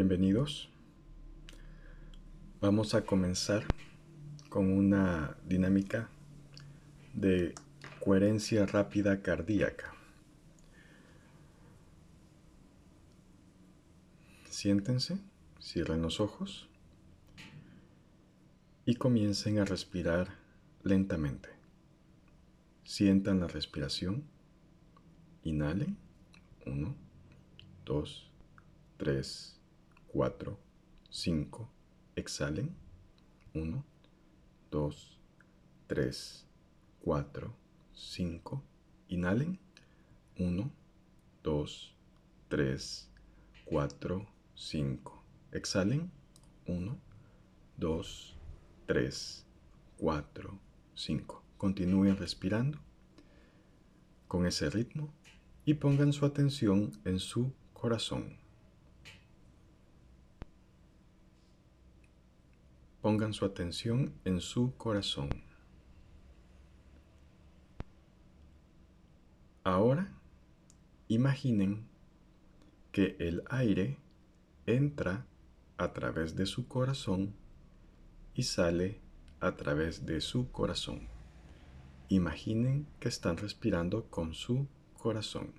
Bienvenidos. Vamos a comenzar con una dinámica de coherencia rápida cardíaca. Siéntense, cierren los ojos y comiencen a respirar lentamente. Sientan la respiración. Inhalen. 1, 2, 3, 4, 5. Exhalen. 1, 2, 3, 4, 5. Inhalen. 1, 2, 3, 4, 5. Exhalen. 1, 2, 3, 4, 5. Continúen respirando con ese ritmo y pongan su atención en su corazón. Pongan su atención en su corazón. Ahora, imaginen que el aire entra a través de su corazón y sale a través de su corazón. Imaginen que están respirando con su corazón.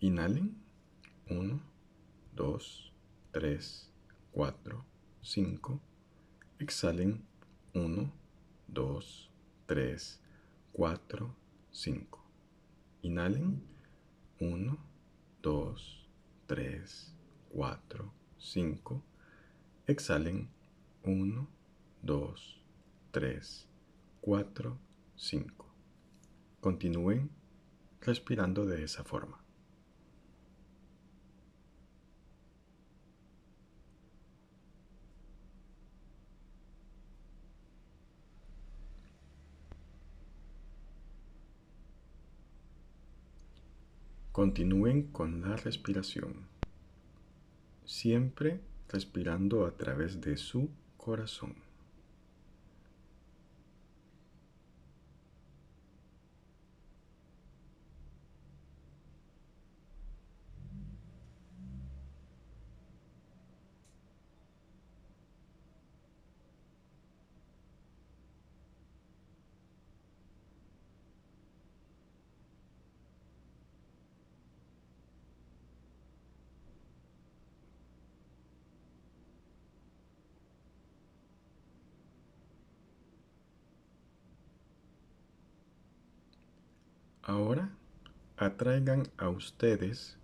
Inhalen. 1, 2, 3, 4, 5. Exhalen. 1, 2, 3, 4, 5. Inhalen. 1, 2, 3, 4, 5. Exhalen. 1, 2, 3, 4, 5. Continúen respirando de esa forma. Continúen con la respiración, siempre respirando a través de su corazón. Ahora atraigan a ustedes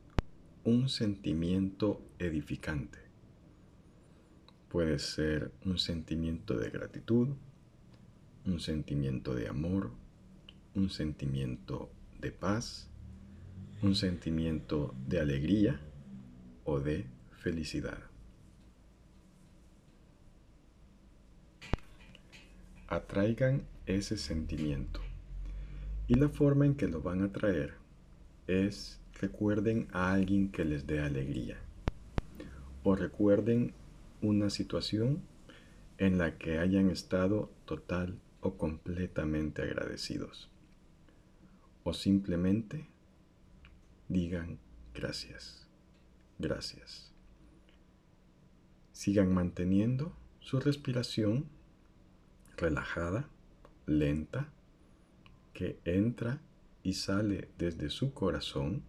un sentimiento edificante. Puede ser un sentimiento de gratitud, un sentimiento de amor, un sentimiento de paz, un sentimiento de alegría o de felicidad. Atraigan ese sentimiento. Y la forma en que lo van a traer es recuerden a alguien que les dé alegría. O recuerden una situación en la que hayan estado total o completamente agradecidos. O simplemente digan gracias, gracias. Sigan manteniendo su respiración relajada, lenta, que entra y sale desde su corazón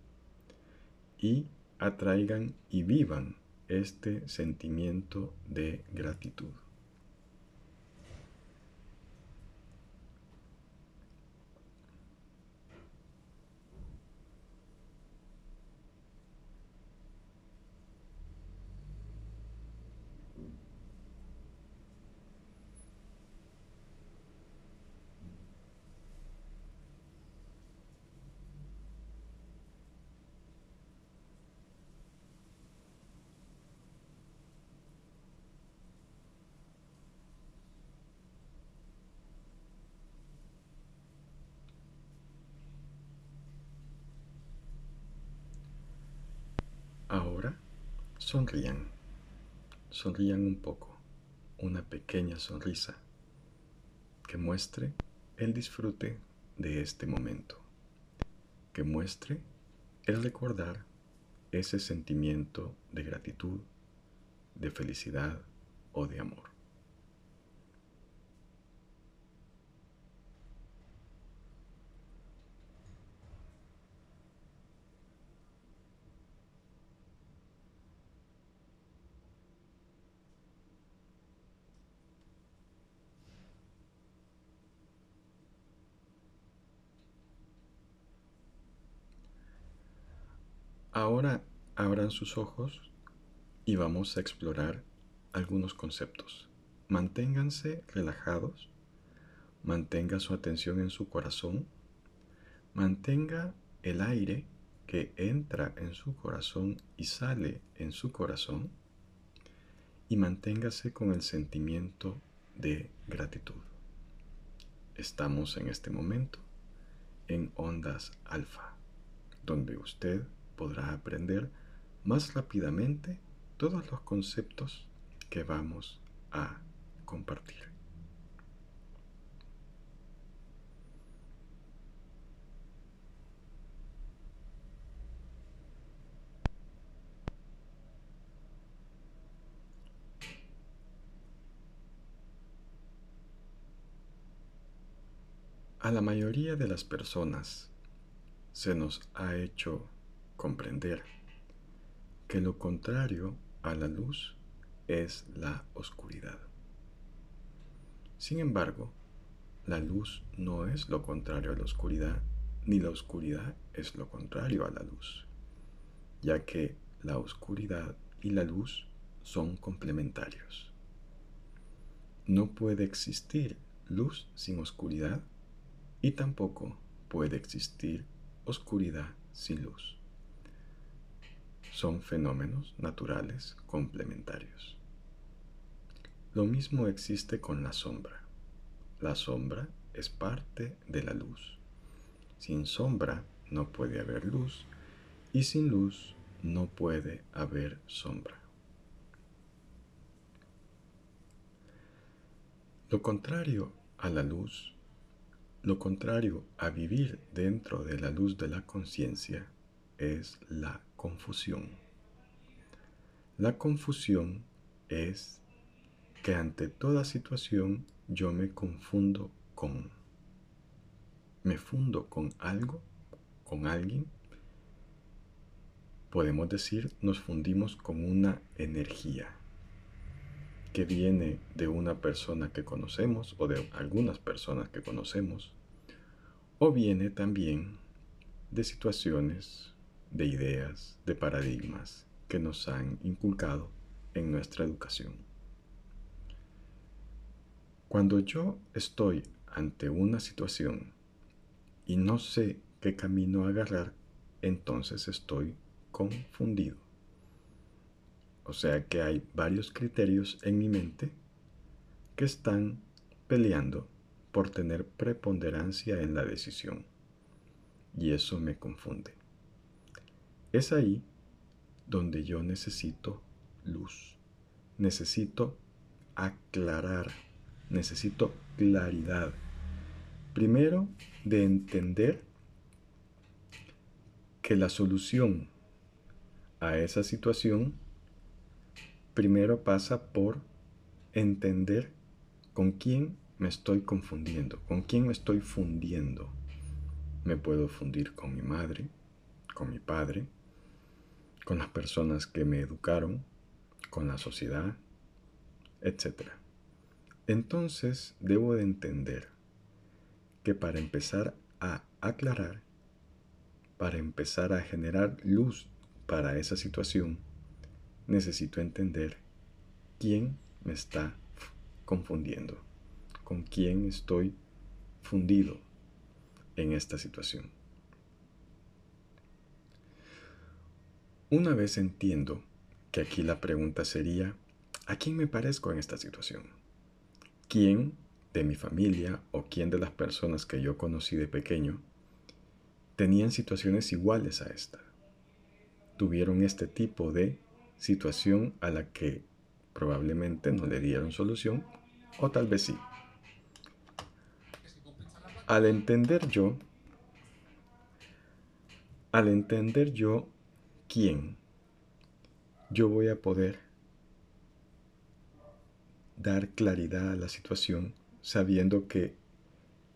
y atraigan y vivan este sentimiento de gratitud. Ahora sonrían, sonrían un poco, una pequeña sonrisa que muestre el disfrute de este momento, que muestre el recordar ese sentimiento de gratitud, de felicidad o de amor. Ahora abran sus ojos y vamos a explorar algunos conceptos. Manténganse relajados, mantenga su atención en su corazón, mantenga el aire que entra en su corazón y sale en su corazón y manténgase con el sentimiento de gratitud. Estamos en este momento en ondas alfa, donde usted podrá aprender más rápidamente todos los conceptos que vamos a compartir. A la mayoría de las personas se nos ha hecho comprender que lo contrario a la luz es la oscuridad. Sin embargo, la luz no es lo contrario a la oscuridad, ni la oscuridad es lo contrario a la luz, ya que la oscuridad y la luz son complementarios. No puede existir luz sin oscuridad y tampoco puede existir oscuridad sin luz son fenómenos naturales complementarios. Lo mismo existe con la sombra. La sombra es parte de la luz. Sin sombra no puede haber luz y sin luz no puede haber sombra. Lo contrario a la luz, lo contrario a vivir dentro de la luz de la conciencia es la confusión. La confusión es que ante toda situación yo me confundo con, me fundo con algo, con alguien. Podemos decir, nos fundimos con una energía que viene de una persona que conocemos o de algunas personas que conocemos, o viene también de situaciones de ideas, de paradigmas que nos han inculcado en nuestra educación. Cuando yo estoy ante una situación y no sé qué camino agarrar, entonces estoy confundido. O sea que hay varios criterios en mi mente que están peleando por tener preponderancia en la decisión. Y eso me confunde. Es ahí donde yo necesito luz, necesito aclarar, necesito claridad. Primero, de entender que la solución a esa situación primero pasa por entender con quién me estoy confundiendo, con quién me estoy fundiendo. Me puedo fundir con mi madre, con mi padre, con las personas que me educaron, con la sociedad, etc. Entonces debo de entender que para empezar a aclarar, para empezar a generar luz para esa situación, necesito entender quién me está confundiendo, con quién estoy fundido en esta situación. Una vez entiendo que aquí la pregunta sería, ¿a quién me parezco en esta situación? ¿Quién de mi familia o quién de las personas que yo conocí de pequeño tenían situaciones iguales a esta? Tuvieron este tipo de situación a la que probablemente no le dieron solución o tal vez sí. Al entender yo, al entender yo quién, yo voy a poder dar claridad a la situación sabiendo que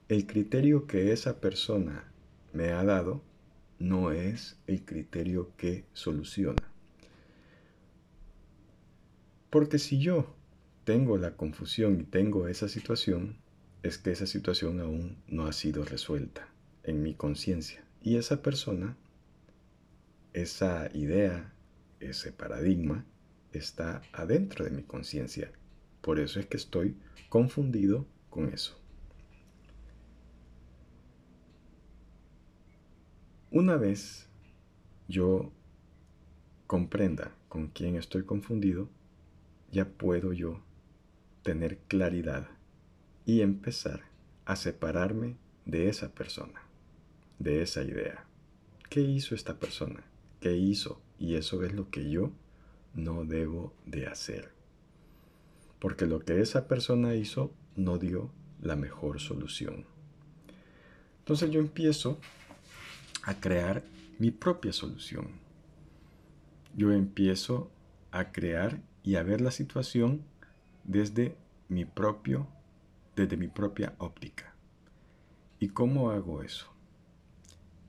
el criterio que esa persona me ha dado no es el criterio que soluciona. Porque si yo tengo la confusión y tengo esa situación, es que esa situación aún no ha sido resuelta en mi conciencia. Y esa persona, esa idea, ese paradigma, está adentro de mi conciencia. Por eso es que estoy confundido con eso. Una vez yo comprenda con quién estoy confundido, ya puedo yo tener claridad y empezar a separarme de esa persona, de esa idea. ¿Qué hizo esta persona? ¿Qué hizo? Y eso es lo que yo no debo de hacer. Porque lo que esa persona hizo no dio la mejor solución. Entonces yo empiezo a crear mi propia solución. Yo empiezo a crear y a ver la situación desde mi propio desde mi propia óptica. ¿Y cómo hago eso?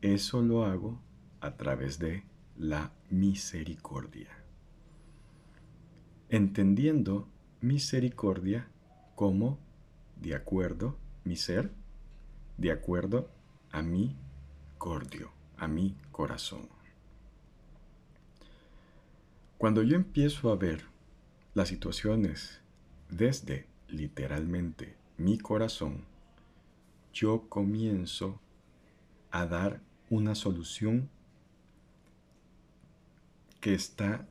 Eso lo hago a través de la misericordia. Entendiendo misericordia como de acuerdo mi ser, de acuerdo a mi cordio, a mi corazón. Cuando yo empiezo a ver las situaciones desde literalmente mi corazón, yo comienzo a dar una solución que está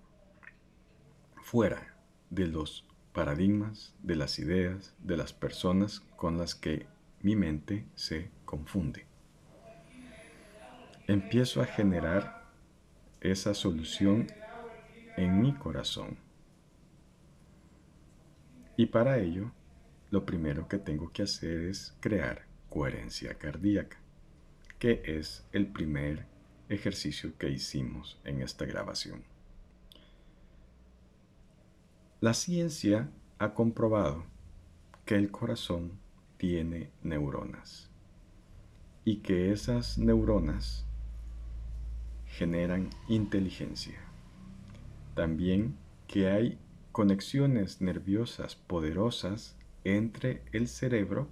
fuera de los paradigmas, de las ideas, de las personas con las que mi mente se confunde empiezo a generar esa solución en mi corazón. Y para ello, lo primero que tengo que hacer es crear coherencia cardíaca, que es el primer ejercicio que hicimos en esta grabación. La ciencia ha comprobado que el corazón tiene neuronas y que esas neuronas generan inteligencia. También que hay conexiones nerviosas poderosas entre el cerebro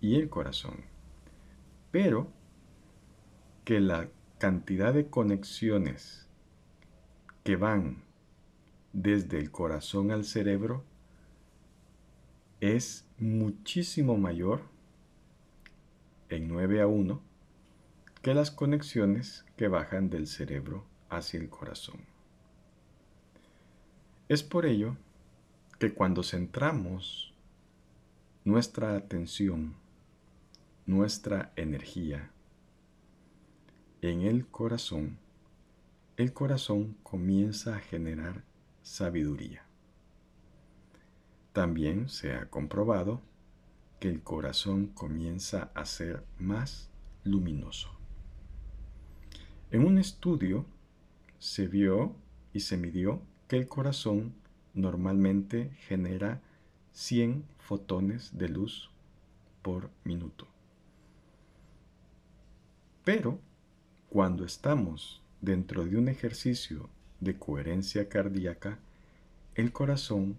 y el corazón. Pero que la cantidad de conexiones que van desde el corazón al cerebro es muchísimo mayor en 9 a 1 que las conexiones que bajan del cerebro hacia el corazón. Es por ello que cuando centramos nuestra atención, nuestra energía en el corazón, el corazón comienza a generar sabiduría. También se ha comprobado que el corazón comienza a ser más luminoso. En un estudio se vio y se midió que el corazón normalmente genera 100 fotones de luz por minuto. Pero cuando estamos dentro de un ejercicio de coherencia cardíaca, el corazón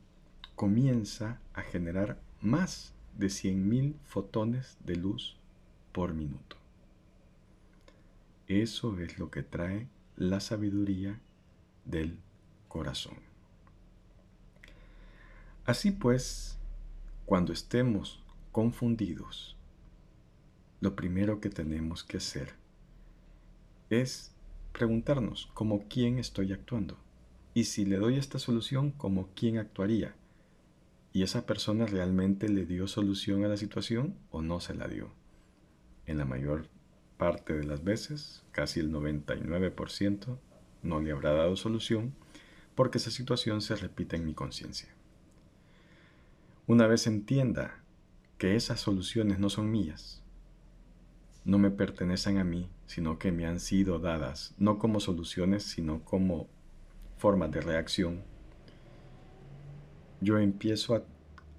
comienza a generar más de 100.000 fotones de luz por minuto. Eso es lo que trae la sabiduría del corazón. Así pues, cuando estemos confundidos, lo primero que tenemos que hacer es preguntarnos como quién estoy actuando. Y si le doy esta solución, como quién actuaría. ¿Y esa persona realmente le dio solución a la situación o no se la dio? En la mayor parte de las veces, casi el 99%, no le habrá dado solución porque esa situación se repite en mi conciencia. Una vez entienda que esas soluciones no son mías, no me pertenecen a mí, sino que me han sido dadas, no como soluciones, sino como formas de reacción, yo empiezo a,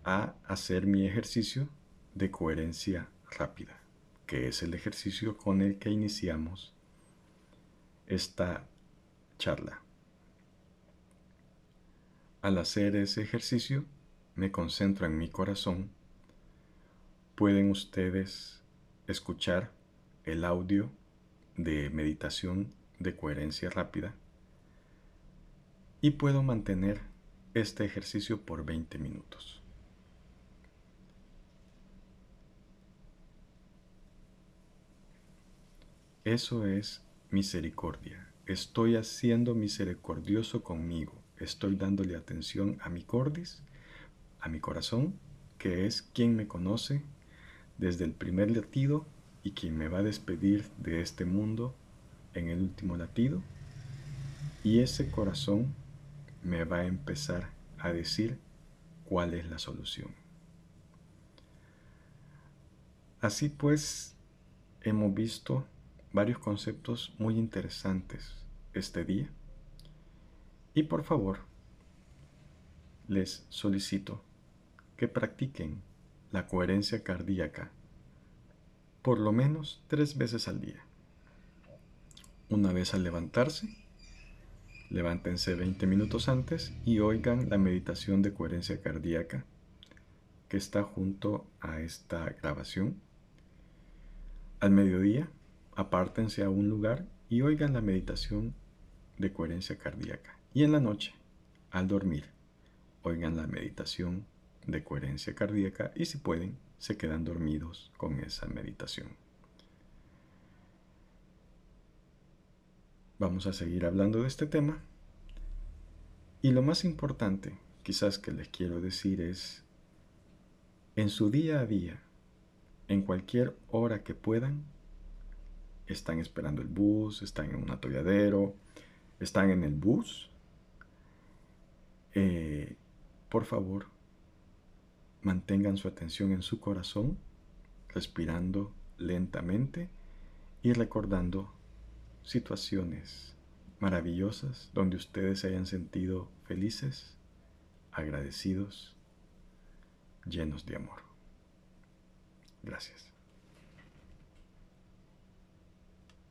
a hacer mi ejercicio de coherencia rápida, que es el ejercicio con el que iniciamos esta charla. Al hacer ese ejercicio, me concentro en mi corazón. Pueden ustedes escuchar el audio de meditación de coherencia rápida y puedo mantener este ejercicio por 20 minutos. Eso es misericordia. Estoy haciendo misericordioso conmigo. Estoy dándole atención a mi cordis, a mi corazón, que es quien me conoce desde el primer latido y quien me va a despedir de este mundo en el último latido. Y ese corazón me va a empezar a decir cuál es la solución. Así pues, hemos visto varios conceptos muy interesantes este día y por favor, les solicito que practiquen la coherencia cardíaca por lo menos tres veces al día. Una vez al levantarse, levántense 20 minutos antes y oigan la meditación de coherencia cardíaca que está junto a esta grabación. Al mediodía, apártense a un lugar y oigan la meditación de coherencia cardíaca. Y en la noche, al dormir, oigan la meditación de coherencia cardíaca y si pueden, se quedan dormidos con esa meditación. Vamos a seguir hablando de este tema. Y lo más importante, quizás que les quiero decir es, en su día a día, en cualquier hora que puedan, están esperando el bus, están en un atolladero, están en el bus, eh, por favor, mantengan su atención en su corazón, respirando lentamente y recordando situaciones maravillosas donde ustedes se hayan sentido felices, agradecidos, llenos de amor. Gracias.